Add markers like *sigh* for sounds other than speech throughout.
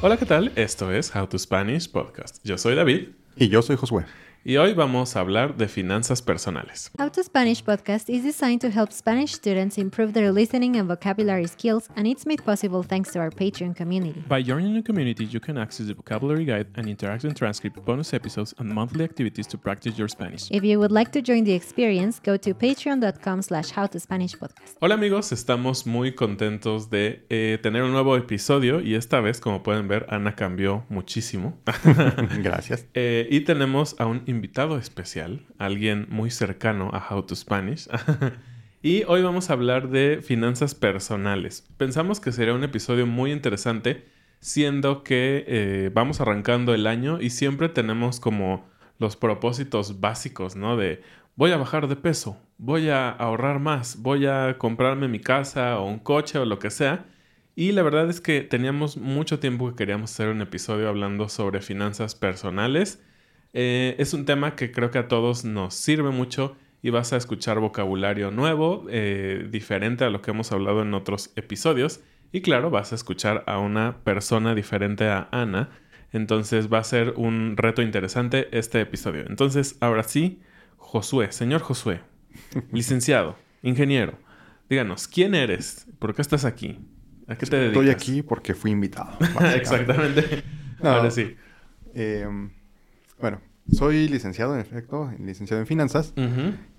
Hola, ¿qué tal? Esto es How to Spanish Podcast. Yo soy David. Y yo soy Josué. Y hoy vamos a hablar de finanzas personales. How to Spanish podcast is designed to help Spanish students improve their listening and vocabulary skills, and it's made possible thanks to our Patreon community. By joining the community, you can access the vocabulary guide and interactive transcript, bonus episodes, and monthly activities to practice your Spanish. If you would like to join the experience, go to patreon.com slash howtospanishpodcast. Hola amigos, estamos muy contentos de eh, tener un nuevo episodio y esta vez, como pueden ver, Ana cambió muchísimo. *laughs* Gracias. Eh, y tenemos a un invitado especial, alguien muy cercano a How to Spanish. *laughs* y hoy vamos a hablar de finanzas personales. Pensamos que sería un episodio muy interesante, siendo que eh, vamos arrancando el año y siempre tenemos como los propósitos básicos, ¿no? De voy a bajar de peso, voy a ahorrar más, voy a comprarme mi casa o un coche o lo que sea. Y la verdad es que teníamos mucho tiempo que queríamos hacer un episodio hablando sobre finanzas personales. Eh, es un tema que creo que a todos nos sirve mucho y vas a escuchar vocabulario nuevo, eh, diferente a lo que hemos hablado en otros episodios. Y claro, vas a escuchar a una persona diferente a Ana. Entonces va a ser un reto interesante este episodio. Entonces, ahora sí, Josué, señor Josué, *laughs* licenciado, ingeniero, díganos, ¿quién eres? ¿Por qué estás aquí? ¿A qué te dedicas? Estoy aquí porque fui invitado. *laughs* Exactamente. No. Ahora sí. Eh, bueno, soy licenciado, en efecto, licenciado en finanzas.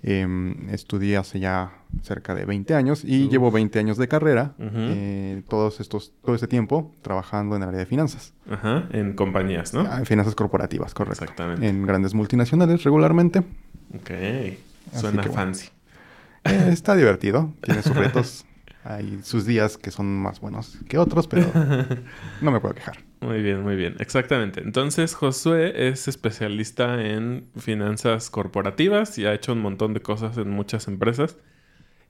Eh, estudié hace ya cerca de 20 años y Uf. llevo 20 años de carrera. Eh, todos estos, todo este tiempo trabajando en el área de finanzas. Ajá, en compañías, ¿no? Ah, en finanzas corporativas, correcto. Exactamente. En grandes multinacionales regularmente. Ok. Así Suena que bueno. fancy. Eh, está divertido, *laughs* tiene sus retos. Hay sus días que son más buenos que otros, pero *laughs* no me puedo quejar. Muy bien, muy bien. Exactamente. Entonces, Josué es especialista en finanzas corporativas y ha hecho un montón de cosas en muchas empresas.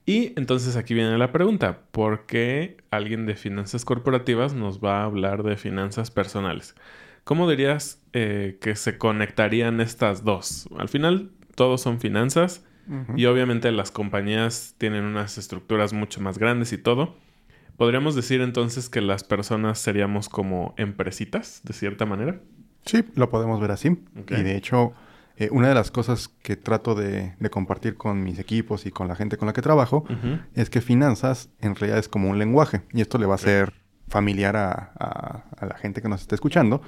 Y entonces aquí viene la pregunta, ¿por qué alguien de finanzas corporativas nos va a hablar de finanzas personales? ¿Cómo dirías eh, que se conectarían estas dos? Al final, todos son finanzas y obviamente las compañías tienen unas estructuras mucho más grandes y todo. ¿Podríamos decir entonces que las personas seríamos como empresitas, de cierta manera? Sí, lo podemos ver así. Y de hecho, eh, una de las cosas que trato de, de compartir con mis equipos y con la gente con la que trabajo es que finanzas en realidad es como un lenguaje. Y esto le va a ser familiar a, a- a la gente que nos está escuchando,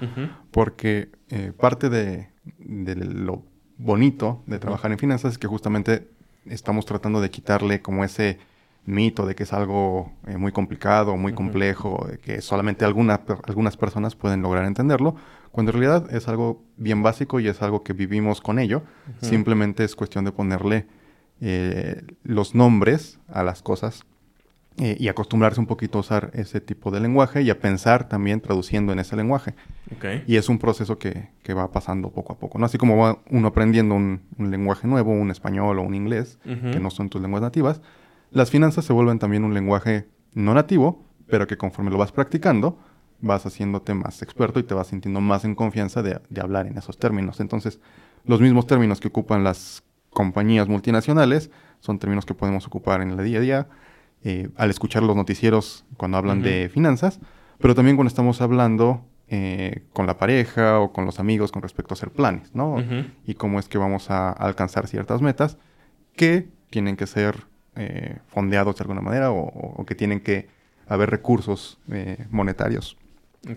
porque eh, parte de, de lo bonito de trabajar en finanzas es que justamente estamos tratando de quitarle como ese mito de que es algo eh, muy complicado, muy complejo, de que solamente alguna per- algunas personas pueden lograr entenderlo, cuando en realidad es algo bien básico y es algo que vivimos con ello. Simplemente es cuestión de ponerle eh, los nombres a las cosas eh, y acostumbrarse un poquito a usar ese tipo de lenguaje y a pensar también traduciendo en ese lenguaje. Y es un proceso que, que va pasando poco a poco, ¿no? Así como va uno aprendiendo un, un lenguaje nuevo, un español o un inglés, que no son tus lenguas nativas, las finanzas se vuelven también un lenguaje no nativo, pero que conforme lo vas practicando, vas haciéndote más experto y te vas sintiendo más en confianza de, de hablar en esos términos. Entonces, los mismos términos que ocupan las compañías multinacionales son términos que podemos ocupar en el día a día, eh, al escuchar los noticieros cuando hablan de finanzas, pero también cuando estamos hablando eh, con la pareja o con los amigos con respecto a hacer planes, ¿no? Y cómo es que vamos a alcanzar ciertas metas que tienen que ser eh, fondeados de alguna manera o, que tienen que haber recursos eh, monetarios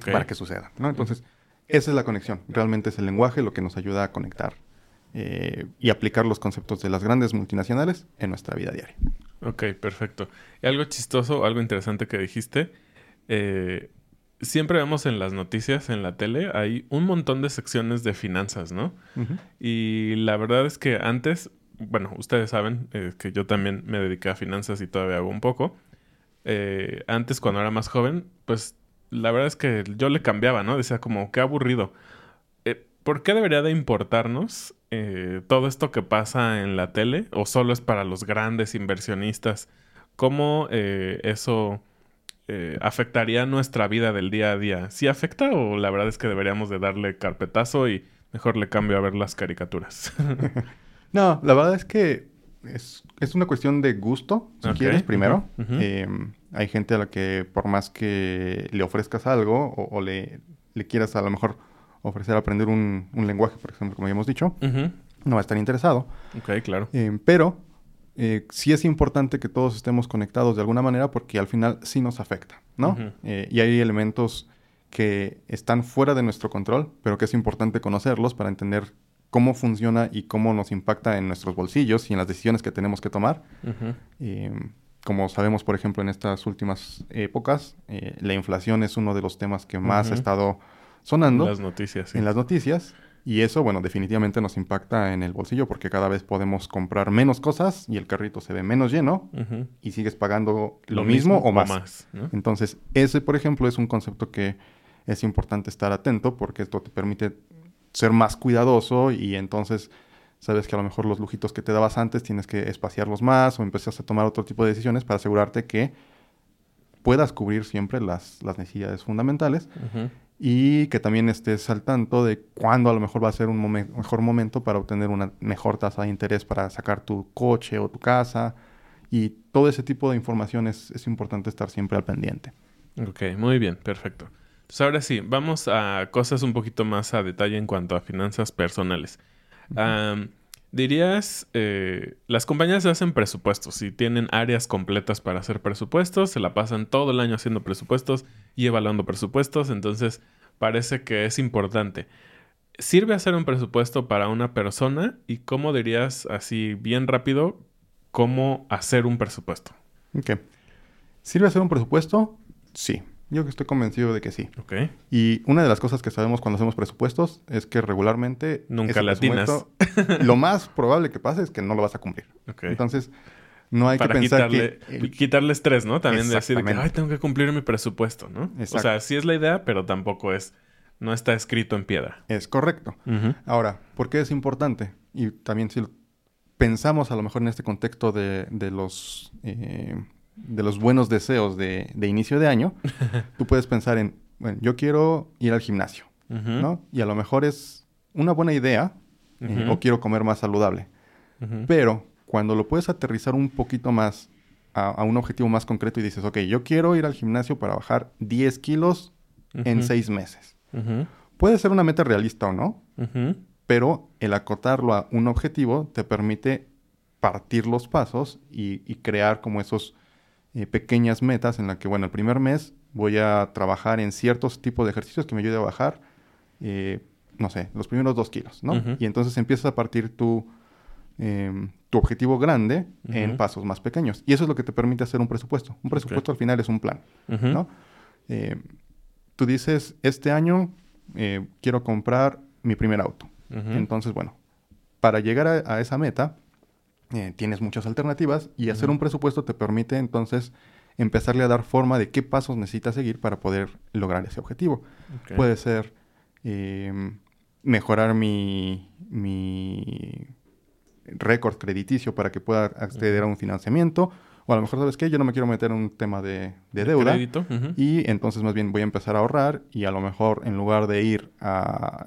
para que suceda, ¿no? Entonces, esa es la conexión. Realmente es el lenguaje lo que nos ayuda a conectar eh, y aplicar los conceptos de las grandes multinacionales en nuestra vida diaria. Ok, perfecto. Y algo chistoso, algo interesante que dijiste. siempre vemos en las noticias, en la tele, hay un montón de secciones de finanzas, ¿no? Y la verdad es que antes, bueno, ustedes saben eh, que yo también me dediqué a finanzas y todavía hago un poco. Eh, antes, cuando era más joven, pues la verdad es que yo le cambiaba, ¿no? Decía como, qué aburrido. Eh, ¿Por qué debería de importarnos todo esto que pasa en la tele? ¿O solo es para los grandes inversionistas? ¿Cómo eso afectaría nuestra vida del día a día. ¿Sí afecta o la verdad es que deberíamos de darle carpetazo y mejor le cambio a ver las caricaturas? *laughs* no, la verdad es que es, una cuestión de gusto, si quieres, primero. Em, hay gente a la que por más que le ofrezcas algo o, le, le, quieras a lo mejor ofrecer aprender un, lenguaje, por ejemplo, como ya hemos dicho, no va a estar interesado. Ok, claro. Em, pero eh, sí es importante que todos estemos conectados de alguna manera porque al final sí nos afecta, ¿no? Eh, y hay elementos que están fuera de nuestro control, pero que es importante conocerlos para entender cómo funciona y cómo nos impacta en nuestros bolsillos y en las decisiones que tenemos que tomar. Eh, como sabemos, por ejemplo, en estas últimas épocas, la inflación es uno de los temas que más ha estado sonando. En las noticias, En las noticias. Y eso, bueno, definitivamente nos impacta en el bolsillo porque cada vez podemos comprar menos cosas y el carrito se ve menos lleno y sigues pagando lo, mismo, o más. Entonces, ese, por ejemplo, es un concepto que es importante estar atento porque esto te permite ser más cuidadoso y entonces sabes que a lo mejor los lujitos que te dabas antes tienes que espaciarlos más o empezás a tomar otro tipo de decisiones para asegurarte que puedas cubrir siempre las, las necesidades fundamentales y que también estés al tanto de cuándo a lo mejor va a ser un mejor momento para obtener una mejor tasa de interés para sacar tu coche o tu casa. Y todo ese tipo de información es, importante estar siempre al pendiente. Ok, muy bien, perfecto. Pues ahora sí, vamos a cosas un poquito más a detalle en cuanto a finanzas personales. Dirías, eh, las compañías hacen presupuestos y tienen áreas completas para hacer presupuestos, se la pasan todo el año haciendo presupuestos y evaluando presupuestos, entonces parece que es importante. ¿Sirve hacer un presupuesto para una persona? ¿Y cómo dirías así bien rápido cómo hacer un presupuesto? Ok. ¿Sirve hacer un presupuesto? Sí. Yo estoy convencido de que sí. Ok. Y una de las cosas que sabemos cuando hacemos presupuestos es que regularmente... Nunca latinas. lo más probable que pase es que no lo vas a cumplir. Okay. Entonces, no hay que pensar quitarle, que... Quitarle estrés, ¿no? También decir que, ay, tengo que cumplir mi presupuesto, ¿no? O sea, sí es la idea, pero tampoco es... No está escrito en piedra. Es correcto. Ahora, ¿por qué es importante? Y también si pensamos a lo mejor en este contexto de, de los... Eh, de los buenos deseos de, inicio de año, *laughs* tú puedes pensar en, bueno, yo quiero ir al gimnasio, ¿no? Y a lo mejor es una buena idea eh, o quiero comer más saludable. Pero cuando lo puedes aterrizar un poquito más a, un objetivo más concreto y dices, ok, yo quiero ir al gimnasio para bajar 10 kilos en 6 meses. Puede ser una meta realista o no, pero el acotarlo a un objetivo te permite partir los pasos y crear como esos eh, pequeñas metas en la que, bueno, el primer mes voy a trabajar en ciertos tipos de ejercicios que me ayude a bajar, eh, no sé, los primeros dos kilos, ¿no? Y entonces empiezas a partir tu, em, tu objetivo grande en pasos más pequeños. Y eso es lo que te permite hacer un presupuesto. Un presupuesto al final es un plan, ¿no? Eh, tú dices, este año quiero comprar mi primer auto. Entonces, bueno, para llegar a esa meta, eh, tienes muchas alternativas y hacer un presupuesto te permite entonces empezarle a dar forma de qué pasos necesitas seguir para poder lograr ese objetivo. Puede ser em, mejorar mi, mi récord crediticio para que pueda acceder a un financiamiento. O a lo mejor, ¿sabes qué? Yo no me quiero meter en un tema de, deuda. Y entonces más bien voy a empezar a ahorrar y a lo mejor en lugar de ir a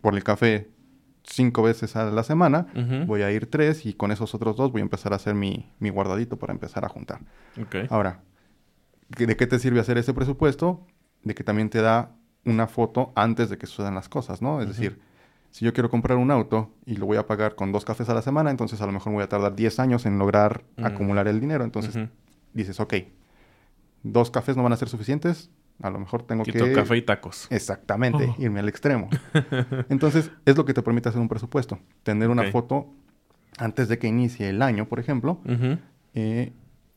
por el café cinco veces a la semana, voy a ir tres y con esos otros dos voy a empezar a hacer mi, guardadito para empezar a juntar. Ahora, ¿de qué te sirve hacer ese presupuesto? De que también te da una foto antes de que sucedan las cosas, ¿no? Es decir, si yo quiero comprar un auto y lo voy a pagar con dos cafés a la semana, entonces a lo mejor voy a tardar 10 años en lograr mm. acumular el dinero. Entonces dices, ok, dos cafés no van a ser suficientes, a lo mejor tengo Quito que... café y tacos. Exactamente, oh. irme al extremo. *laughs* Entonces, es lo que te permite hacer un presupuesto. Tener una foto antes de que inicie el año, por ejemplo, eh,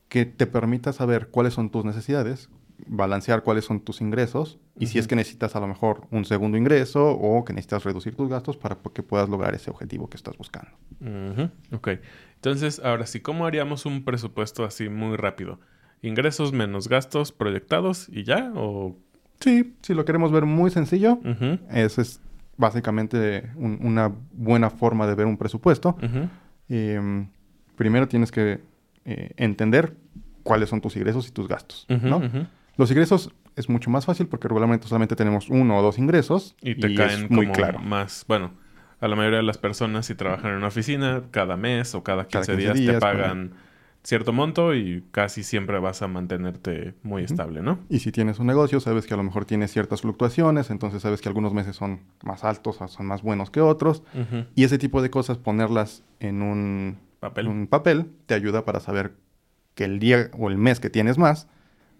que te permita saber cuáles son tus necesidades, balancear cuáles son tus ingresos y si es que necesitas a lo mejor un segundo ingreso o que necesitas reducir tus gastos para que puedas lograr ese objetivo que estás buscando. Ok. Entonces, ahora sí, ¿cómo haríamos un presupuesto así muy rápido? Ingresos menos gastos proyectados y ya, o... Sí, si lo queremos ver muy sencillo, esa es básicamente una buena forma de ver un presupuesto. Em, primero tienes que eh, entender cuáles son tus ingresos y tus gastos, ¿no? Los ingresos es mucho más fácil porque regularmente solamente tenemos uno o dos ingresos. Y te caen muy claro. más, bueno, a la mayoría de las personas si trabajan en una oficina, cada mes o cada 15, días, te pagan cierto monto y casi siempre vas a mantenerte muy estable, ¿no? Y si tienes un negocio, sabes que a lo mejor tiene ciertas fluctuaciones, entonces sabes que algunos meses son más altos, son más buenos que otros. Y ese tipo de cosas, ponerlas en un papel. un papel, te ayuda para saber que el día o el mes que tienes más,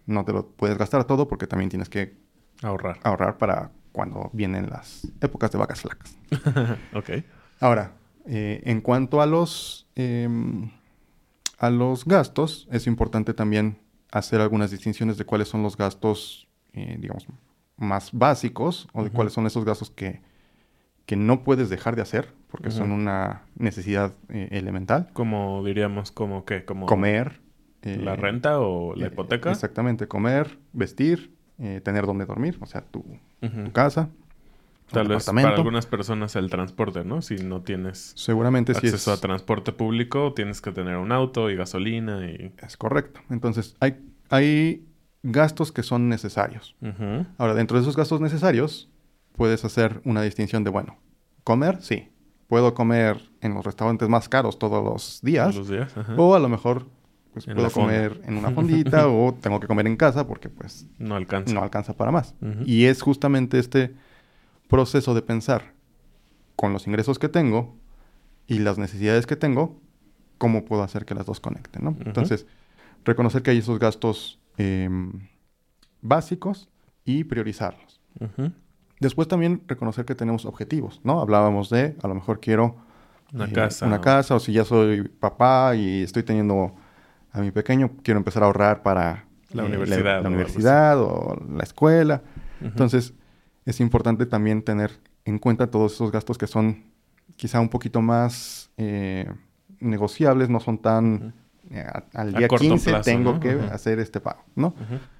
no te lo puedes gastar todo porque también tienes que ahorrar. Ahorrar para cuando vienen las épocas de vacas flacas. *laughs* ok. Ahora, eh, en cuanto a los... Em, a los gastos, es importante también hacer algunas distinciones de cuáles son los gastos, eh, digamos, más básicos o de cuáles son esos gastos que, que no puedes dejar de hacer porque son una necesidad eh, elemental. Como diríamos, como qué, como comer, la renta o la hipoteca. Exactamente, comer, vestir, tener donde dormir, o sea, tu, tu casa. Tal vez para algunas personas el transporte, ¿no? Si no tienes Seguramente acceso a transporte público, tienes que tener un auto y gasolina y... Es correcto. Entonces, hay, hay gastos que son necesarios. Ahora, dentro de esos gastos necesarios, puedes hacer una distinción de, bueno, comer, sí. Puedo comer en los restaurantes más caros todos los días. Todos los días, O a lo mejor pues, puedo comer en una *laughs* fondita o tengo que comer en casa porque pues... No alcanza. No alcanza para más. Y es justamente este proceso de pensar con los ingresos que tengo y las necesidades que tengo, cómo puedo hacer que las dos conecten, ¿no? Entonces, reconocer que hay esos gastos em, básicos y priorizarlos. Después también reconocer que tenemos objetivos, ¿no? Hablábamos de, a lo mejor quiero una eh, casa. Una casa, o si ya soy papá y estoy teniendo a mi pequeño, quiero empezar a ahorrar para la universidad, la, universidad o la escuela. Entonces, es importante también tener en cuenta todos esos gastos que son quizá un poquito más eh, negociables, no son tan... Eh, al día 15 tengo que hacer este pago, ¿no?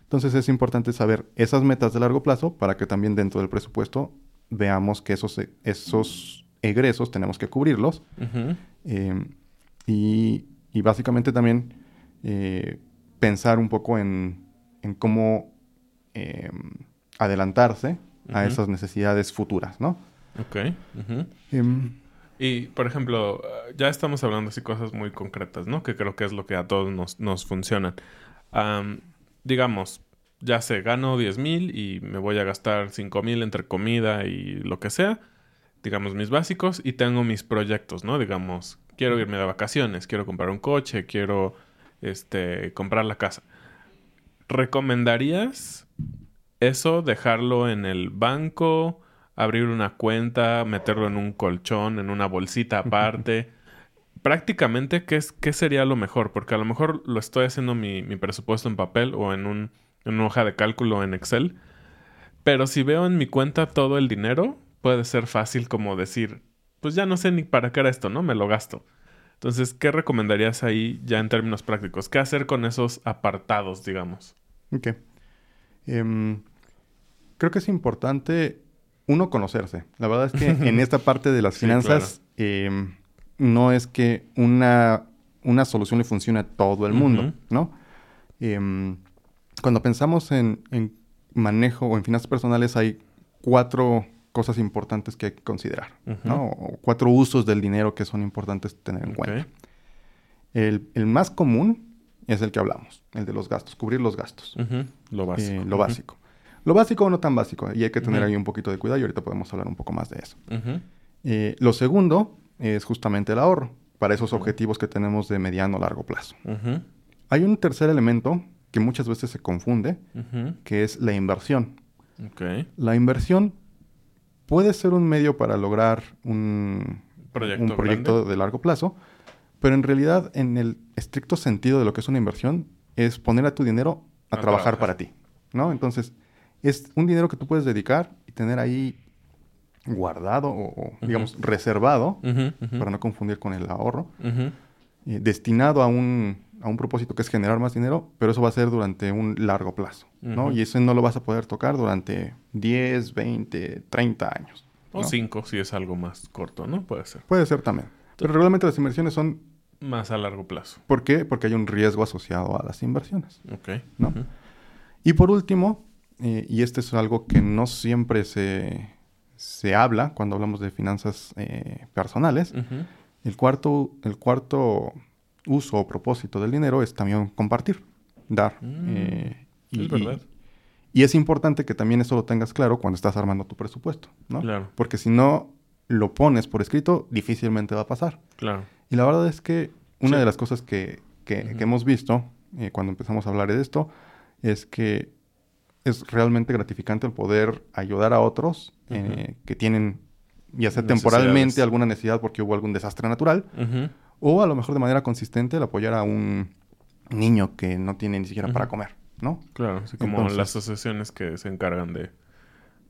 Entonces es importante saber esas metas de largo plazo para que también dentro del presupuesto veamos que esos, esos egresos tenemos que cubrirlos. Eh, y, y, básicamente también pensar un poco en, en cómo adelantarse a esas necesidades futuras, ¿no? Ok. Em, y, por ejemplo, ya estamos hablando así cosas muy concretas, ¿no? Que creo que es lo que a todos nos, nos funcionan. digamos, ya sé, gano 10 mil y me voy a gastar 5 mil entre comida y lo que sea. Digamos, mis básicos y tengo mis proyectos, ¿no? Digamos, quiero irme de vacaciones, quiero comprar un coche, quiero este, comprar la casa. ¿Recomendarías eso, dejarlo en el banco, abrir una cuenta, meterlo en un colchón, en una bolsita aparte. Prácticamente, ¿qué, es, ¿qué sería lo mejor? Porque a lo mejor lo estoy haciendo mi, mi presupuesto en papel o en, un, en una hoja de cálculo en Excel. Pero si veo en mi cuenta todo el dinero, puede ser fácil como decir, pues ya no sé ni para qué era esto, ¿no? Me lo gasto. Entonces, ¿qué recomendarías ahí ya en términos prácticos? ¿Qué hacer con esos apartados, digamos? Ok. Em, creo que es importante uno conocerse. La verdad es que *laughs* en esta parte de las finanzas em, no es que una, una solución le funcione a todo el mundo, ¿no? Em, cuando pensamos en, manejo o en finanzas personales hay cuatro cosas importantes que hay que considerar, ¿no? O cuatro usos del dinero que son importantes tener en cuenta. El, más común es el que hablamos, el de los gastos, cubrir los gastos. Lo básico. Eh, lo básico. Lo básico o no tan básico, y hay que tener ahí un poquito de cuidado y ahorita podemos hablar un poco más de eso. Eh, lo segundo es justamente el ahorro para esos objetivos que tenemos de mediano o largo plazo. Hay un tercer elemento que muchas veces se confunde, que es la inversión. La inversión puede ser un medio para lograr un proyecto, de largo plazo, pero en realidad, en el estricto sentido de lo que es una inversión, es poner a tu dinero a, trabajar, para ti, ¿no? Entonces, es un dinero que tú puedes dedicar y tener ahí guardado o, digamos, reservado, para no confundir con el ahorro, eh, destinado a un, a un propósito que es generar más dinero, pero eso va a ser durante un largo plazo, ¿no? Y eso no lo vas a poder tocar durante 10, 20, 30 años. O 5 si es algo más corto, ¿no? Puede ser. Puede ser también. Pero regularmente las inversiones son... Más a largo plazo. ¿Por qué? Porque hay un riesgo asociado a las inversiones. Ok. ¿no? Y por último, eh, y este es algo que no siempre se, se habla cuando hablamos de finanzas eh, personales, el cuarto, el cuarto uso o propósito del dinero es también compartir, dar. Mm, eh, es verdad. y es importante que también eso lo tengas claro cuando estás armando tu presupuesto, ¿no? Claro, Porque si no lo pones por escrito, difícilmente va a pasar. claro. Y la verdad es que una Sí. de las cosas que, que- que hemos visto eh, cuando empezamos a hablar de esto es que es realmente gratificante el poder ayudar a otros eh, que tienen, ya sea temporalmente, alguna necesidad porque hubo algún desastre natural, o a lo mejor de manera consistente el apoyar a un niño que no tiene ni siquiera para comer, ¿no? Claro, así como Entonces- las asociaciones que se encargan de,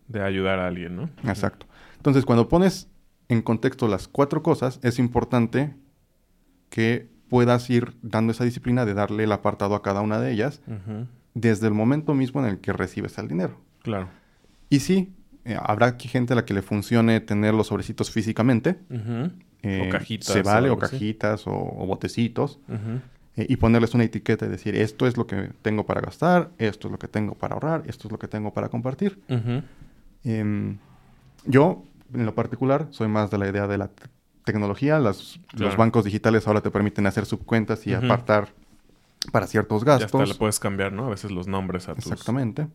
de ayudar a alguien, ¿no? Exacto. Entonces, cuando pones en contexto las cuatro cosas, es importante que puedas ir dando esa disciplina de darle el apartado a cada una de ellas Ujú. Desde el momento mismo en el que recibes el dinero. Claro. Y sí, eh, habrá aquí gente a la que le funcione tener los sobrecitos físicamente. Eh, O cajitas Se vale, o, cajitas, o, o botecitos. Eh, y ponerles una etiqueta y decir, esto es lo que tengo para gastar, esto es lo que tengo para ahorrar, esto es lo que tengo para compartir. Em, yo, en lo particular, soy más de la idea de la te- tecnología. Las- Los bancos digitales ahora te permiten hacer subcuentas y apartar para ciertos Ya hasta gastos. le puedes cambiar, ¿no? A veces los nombres a tus... Exactamente.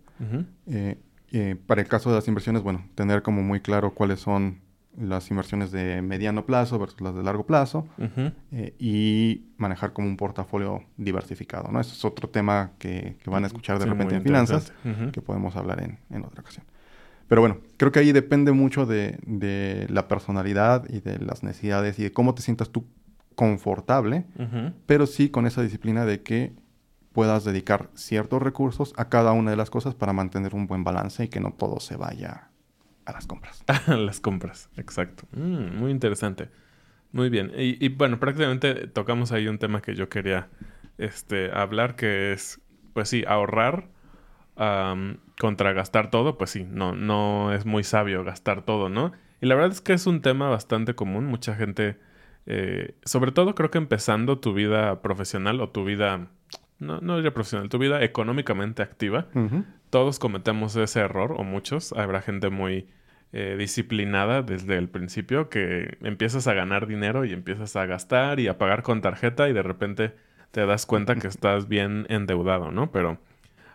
Eh, eh, para el caso de las inversiones, bueno, tener como muy claro cuáles son las inversiones de mediano plazo versus las de largo plazo eh, y manejar como un portafolio diversificado, ¿no? Ese es otro tema que, que van a escuchar de Sí, repente en finanzas que podemos hablar en, en otra ocasión. Pero bueno, creo que ahí depende mucho de, de la personalidad y de las necesidades y de cómo te sientas tú confortable, pero sí con esa disciplina de que puedas dedicar ciertos recursos a cada una de las cosas para mantener un buen balance y que no todo se vaya a las compras. *laughs* Las compras, exacto. Mm, muy interesante. Muy bien. Y, y, bueno, prácticamente tocamos ahí un tema que yo quería este, hablar, que es, pues sí, ahorrar contra gastar todo. Pues sí, no, no es muy sabio gastar todo, ¿no? Y la verdad es que es un tema bastante común. Mucha gente, eh, sobre todo creo que empezando tu vida profesional o tu vida, no, no diría profesional, tu vida económicamente activa, todos cometemos ese error, o muchos. Habrá gente muy eh, disciplinada desde el principio que empiezas a ganar dinero y empiezas a gastar y a pagar con tarjeta y de repente te das cuenta que *laughs* estás bien endeudado, ¿no? Pero,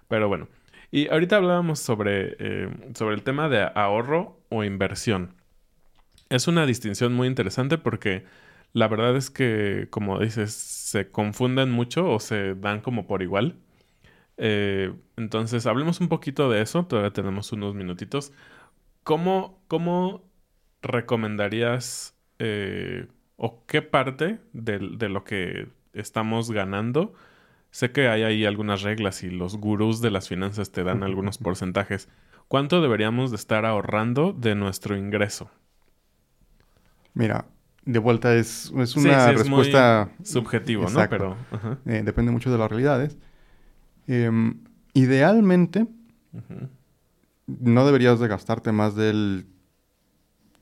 pero bueno. Y ahorita hablábamos sobre, eh, sobre el tema de ahorro o inversión. Es una distinción muy interesante porque la verdad es que, como dices, se confunden mucho o se dan como por igual. Eh, entonces, hablemos un poquito de eso. Todavía tenemos unos minutitos. ¿Cómo, cómo recomendarías eh, o qué parte de, de lo que estamos ganando? Sé que hay ahí algunas reglas y los gurús de las finanzas te dan algunos porcentajes. ¿Cuánto deberíamos de estar ahorrando de nuestro ingreso? Mira, de vuelta es, es Sí, una sí, es muy respuesta... subjetivo, ¿no? Pero, eh, depende mucho de las realidades. Em, idealmente, no deberías de gastarte más del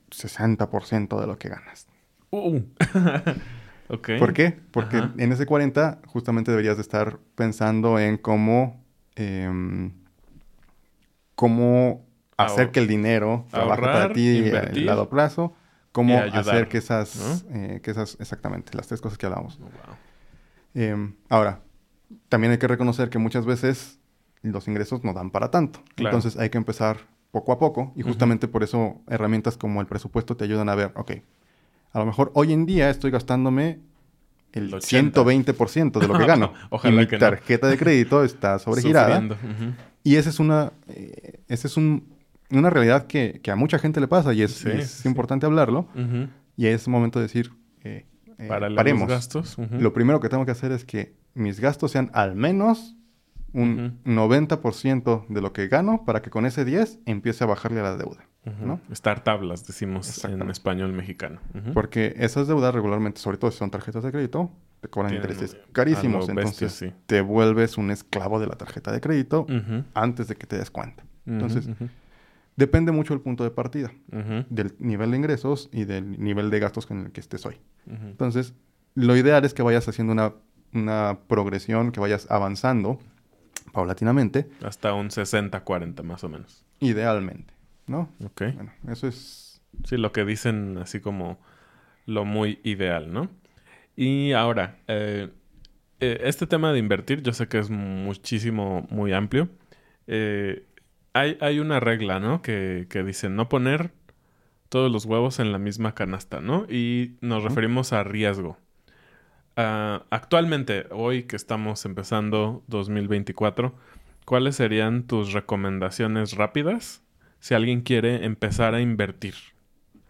60% de lo que ganas. Uh. *laughs* ¿Por qué? Porque Ajá. en ese 40 justamente deberías de estar pensando en cómo, em, cómo hacer Ahor- que el dinero trabaje para ti a invertir largo plazo, cómo ayudar, hacer que esas, eh, que esas, exactamente, las tres cosas que hablamos. Oh, wow. Em, ahora, también hay que reconocer que muchas veces los ingresos no dan para tanto. Claro. Entonces hay que empezar poco a poco y justamente por eso herramientas como el presupuesto te ayudan a ver, ok, a lo mejor hoy en día estoy gastándome el El 80. 120% de lo que *laughs* gano. Ojalá y mi que no. tarjeta de crédito está *laughs* sobregirada. Y esa es una, eh, esa es un- una realidad que, que a mucha gente le pasa y es, Sí, y es sí. importante hablarlo. Y es momento de decir, eh, eh, Para paremos. los gastos. Lo primero que tengo que hacer es que mis gastos sean al menos un 90% de lo que gano para que con ese 10 empiece a bajarle a la deuda. Estar tablas, decimos en español mexicano. Porque esas deudas regularmente, sobre todo si son tarjetas de crédito, te cobran Tienen intereses carísimos. bestia, Entonces sí. te vuelves un esclavo de la tarjeta de crédito antes de que te des cuenta. Entonces, depende mucho del punto de partida, del nivel de ingresos y del nivel de gastos con el que estés hoy. Entonces, lo ideal es que vayas haciendo una, una progresión, que vayas avanzando paulatinamente, Hasta un 60-40 más o menos. idealmente, ¿no? Ok. Bueno, eso es... Sí, lo que dicen así como lo muy ideal, ¿no? Y ahora, eh, eh, este tema de invertir, yo sé que es muchísimo, muy amplio. Eh, hay, hay una regla, ¿no? Que, que dice no poner todos los huevos en la misma canasta, ¿no? Y nos referimos a riesgo. Ah, actualmente, hoy que estamos empezando 2024, ¿cuáles serían tus recomendaciones rápidas si alguien quiere empezar a invertir?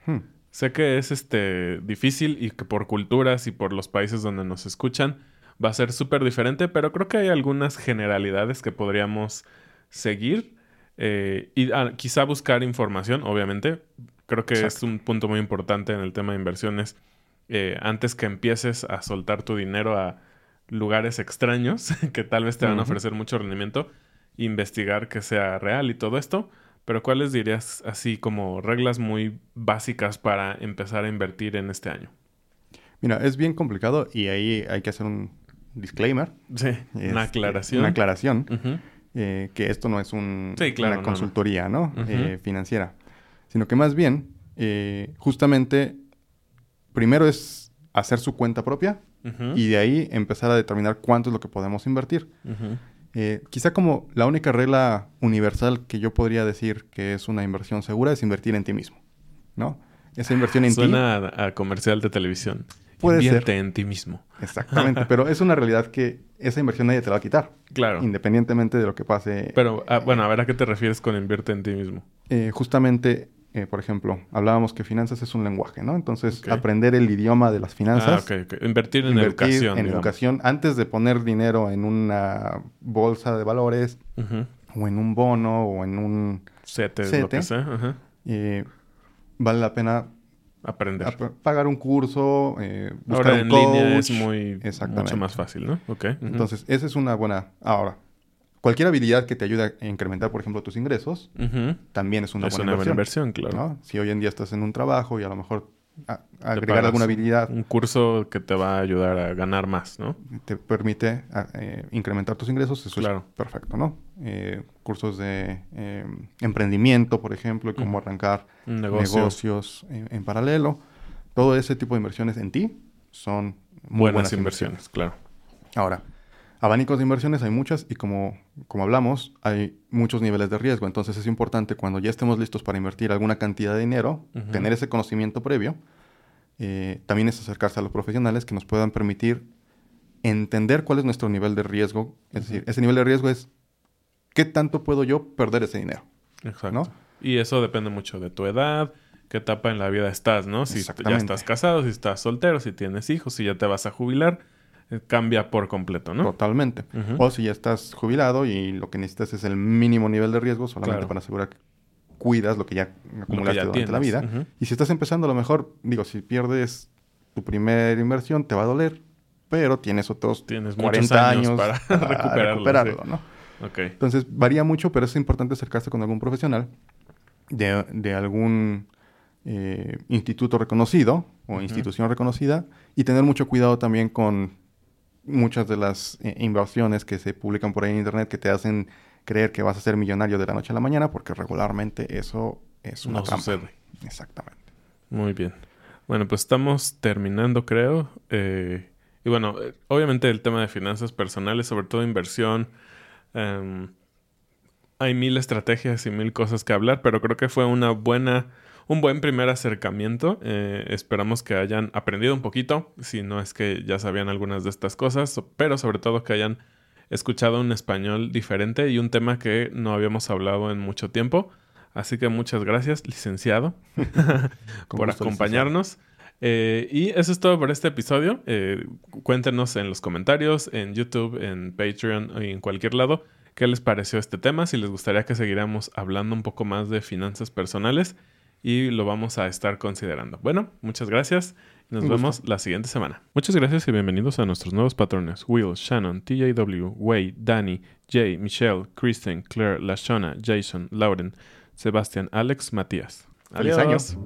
hmm, Sé que es este difícil y que por culturas y por los países donde nos escuchan va a ser súper diferente, pero creo que hay algunas generalidades que podríamos seguir eh, y ah, quizá buscar información, obviamente. Creo que es un punto muy importante en el tema de inversiones. eh, antes que empieces a soltar tu dinero a lugares extraños *laughs* que tal vez te van a ofrecer mucho rendimiento, investigar que sea real y todo esto. Pero ¿cuáles dirías así como reglas muy básicas para empezar a invertir en este año? Mira, es bien complicado y ahí hay que hacer un disclaimer. Sí, este, una aclaración. Una aclaración. Ujú. Eh, que esto no es un- Sí, claro, una no, no. consultoría ¿no? Eh, financiera, sino que más bien, eh, justamente, primero es hacer su cuenta propia y de ahí empezar a determinar cuánto es lo que podemos invertir. Eh, quizá como la única regla universal que yo podría decir que es una inversión segura es invertir en ti mismo, ¿no? Esa inversión en ti... Suena a, a comercial de televisión. Puede Invierte ser. en ti mismo. Exactamente, pero es una realidad que esa inversión nadie te la va a quitar, Claro. independientemente de lo que pase. Pero, ah, bueno, a ver a qué te refieres con invierte en ti mismo. Eh, justamente, eh, por ejemplo, hablábamos que finanzas es un lenguaje, ¿no? Entonces, aprender el idioma de las finanzas, Ah, ok, ok. Invertir en invertir educación. en digamos. educación, antes de poner dinero en una bolsa de valores o en un bono o en un... CETES, lo que sea. Eh, vale la pena Aprender. ap- pagar un curso, eh, buscar Ahora un en línea es coach. muy Exactamente. mucho más fácil, ¿no? Ok. ujú. Entonces, esa es una buena... Ahora, cualquier habilidad que te ayude a incrementar, por ejemplo, tus ingresos, también es una es buena una buena inversión. inversión, claro. ¿no? Si hoy en día estás en un trabajo y a lo mejor a- agregar alguna habilidad Un curso que te va a ayudar a ganar más, ¿no? te permite a- eh, incrementar tus ingresos, eso Claro. es perfecto, ¿no? Eh, cursos de eh, emprendimiento, por ejemplo, y cómo arrancar negocio. negocios en, en paralelo. Todo ese tipo de inversiones en ti son muy buenas, buenas, inversiones, claro. Ahora, abanicos de inversiones hay muchas y como, como hablamos, hay muchos niveles de riesgo. Entonces es importante cuando ya estemos listos para invertir alguna cantidad de dinero, tener ese conocimiento previo. Eh, también es acercarse a los profesionales que nos puedan permitir entender cuál es nuestro nivel de riesgo. Es decir, ese nivel de riesgo es qué tanto puedo yo perder ese dinero. Exacto. ¿no? Y eso depende mucho de tu edad, qué etapa en la vida estás, ¿no? Si ya estás casado, si estás soltero, si tienes hijos, si ya te vas a jubilar, eh, cambia por completo, ¿no? Totalmente. O si ya estás jubilado y lo que necesitas es el mínimo nivel de riesgo solamente Claro. para asegurar que cuidas lo que ya acumulaste ya durante la vida. Y si estás empezando, a lo mejor, digo, si pierdes tu primera inversión, te va a doler, pero tienes otros Tienes muchos 40 años años, para *laughs* para, recuperarlo, recuperarlo, sí. ¿no? Entonces, varía mucho, pero es importante acercarse con algún profesional de, de algún eh, instituto reconocido o institución reconocida y tener mucho cuidado también con muchas de las eh, inversiones que se publican por ahí en internet que te hacen creer que vas a ser millonario de la noche a la mañana porque regularmente eso es una No trampa. sucede. Exactamente. Muy bien. Bueno, pues estamos terminando, creo. Eh, y bueno, eh, obviamente el tema de finanzas personales, sobre todo inversión, em, hay mil estrategias y mil cosas que hablar, pero creo que fue una buena, un buen primer acercamiento. Eh, esperamos que hayan aprendido un poquito, si no es que ya sabían algunas de estas cosas, pero sobre todo que hayan escuchado un español diferente y un tema que no habíamos hablado en mucho tiempo. Así que muchas gracias, licenciado, *laughs* por acompañarnos. Eh, y eso es todo por este episodio. Eh, cuéntenos en los comentarios, en YouTube, en Patreon y en cualquier lado qué les pareció este tema, si les gustaría que siguiéramos hablando un poco más de finanzas personales y lo vamos a estar considerando. Bueno, muchas gracias nos Un vemos gusto. la siguiente semana. Muchas gracias y bienvenidos a nuestros nuevos patrones. Will, Shannon, TJW, Wade, Danny, Jay, Michelle, Kristen, Claire, Lashona, Jason, Lauren, Sebastián, Alex, Matías. Feliz año. Adiós.